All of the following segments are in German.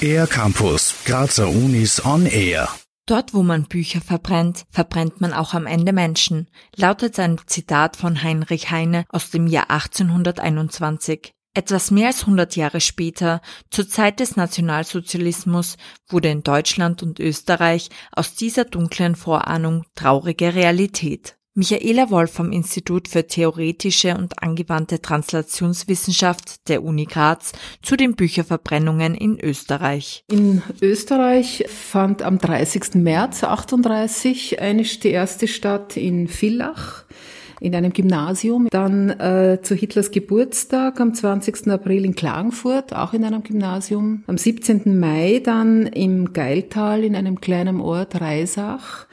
Air Campus, Grazer Unis on Air. Dort, wo man Bücher verbrennt, verbrennt man auch am Ende Menschen, lautet ein Zitat von Heinrich Heine aus dem Jahr 1821. Etwas mehr als 100 Jahre später, zur Zeit des Nationalsozialismus, wurde in Deutschland und Österreich aus dieser dunklen Vorahnung traurige Realität. Michaela Wolf vom Institut für theoretische und angewandte Translationswissenschaft der Uni Graz zu den Bücherverbrennungen in Österreich. In Österreich fand am 30. März 38 eine, die erste statt in Villach in einem Gymnasium. Dann äh, zu Hitlers Geburtstag am 20. April in Klagenfurt, auch in einem Gymnasium. Am 17. Mai dann im Geiltal in einem kleinen Ort Reisach.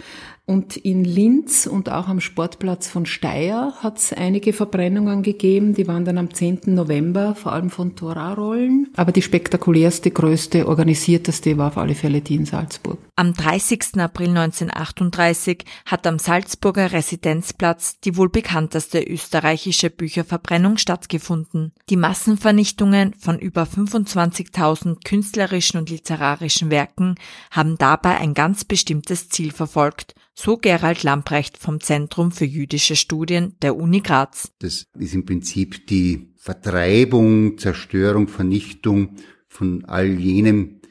Und in Linz und auch am Sportplatz von Steyr hat es einige Verbrennungen gegeben. Die waren dann am 10. November, vor allem von Torarollen. Aber die spektakulärste, größte, organisierteste war auf alle Fälle die in Salzburg. Am 30. April 1938 hat am Salzburger Residenzplatz die wohl bekannteste österreichische Bücherverbrennung stattgefunden. Die Massenvernichtungen von über 25.000 künstlerischen und literarischen Werken haben dabei ein ganz bestimmtes Ziel verfolgt so Gerald Lamprecht vom Zentrum für jüdische Studien der Uni Graz. Das ist im Prinzip die Vertreibung, Zerstörung, Vernichtung von all jenem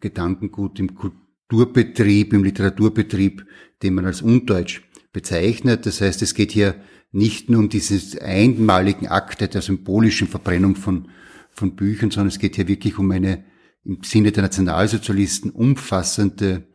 Gedankengut im Kulturbetrieb, im Literaturbetrieb, den man als undeutsch bezeichnet. Das heißt, es geht hier nicht nur um diesen einmaligen Akt der symbolischen Verbrennung von, von Büchern, sondern es geht hier wirklich um eine im Sinne der Nationalsozialisten umfassende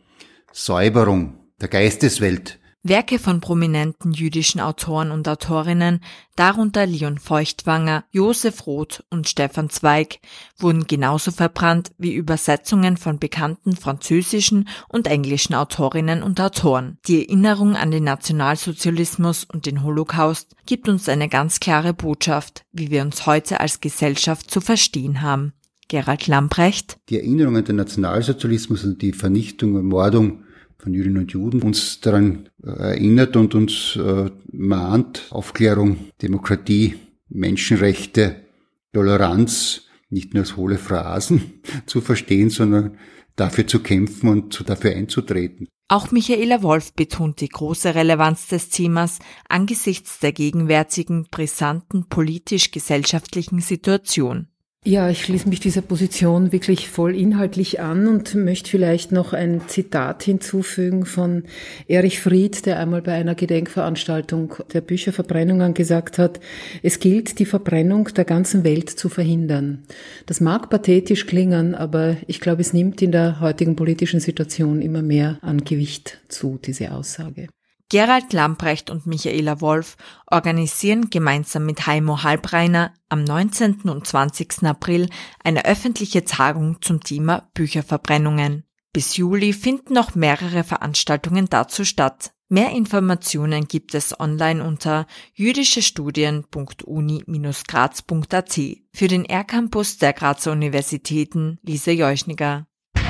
Säuberung der Geisteswelt. Werke von prominenten jüdischen Autoren und Autorinnen, darunter Leon Feuchtwanger, Josef Roth und Stefan Zweig, wurden genauso verbrannt wie Übersetzungen von bekannten französischen und englischen Autorinnen und Autoren. Die Erinnerung an den Nationalsozialismus und den Holocaust gibt uns eine ganz klare Botschaft, wie wir uns heute als Gesellschaft zu verstehen haben. Gerald Lamprecht. Die Erinnerung an den Nationalsozialismus und die Vernichtung und Mordung von Jüdinnen und Juden uns daran äh, erinnert und uns äh, mahnt, Aufklärung, Demokratie, Menschenrechte, Toleranz nicht nur als hohle Phrasen zu verstehen, sondern dafür zu kämpfen und dafür einzutreten. Auch Michaela Wolf betont die große Relevanz des Themas angesichts der gegenwärtigen, brisanten politisch-gesellschaftlichen Situation. Ja, ich schließe mich dieser Position wirklich voll inhaltlich an und möchte vielleicht noch ein Zitat hinzufügen von Erich Fried, der einmal bei einer Gedenkveranstaltung der Bücherverbrennungen gesagt hat, es gilt, die Verbrennung der ganzen Welt zu verhindern. Das mag pathetisch klingen, aber ich glaube, es nimmt in der heutigen politischen Situation immer mehr an Gewicht zu, diese Aussage. Gerald Lamprecht und Michaela Wolf organisieren gemeinsam mit Heimo Halbreiner am 19. und 20. April eine öffentliche Tagung zum Thema Bücherverbrennungen. Bis Juli finden noch mehrere Veranstaltungen dazu statt. Mehr Informationen gibt es online unter jüdischestudien.uni-graz.at. Für den R-Campus der Grazer Universitäten Lise Jeuschniger.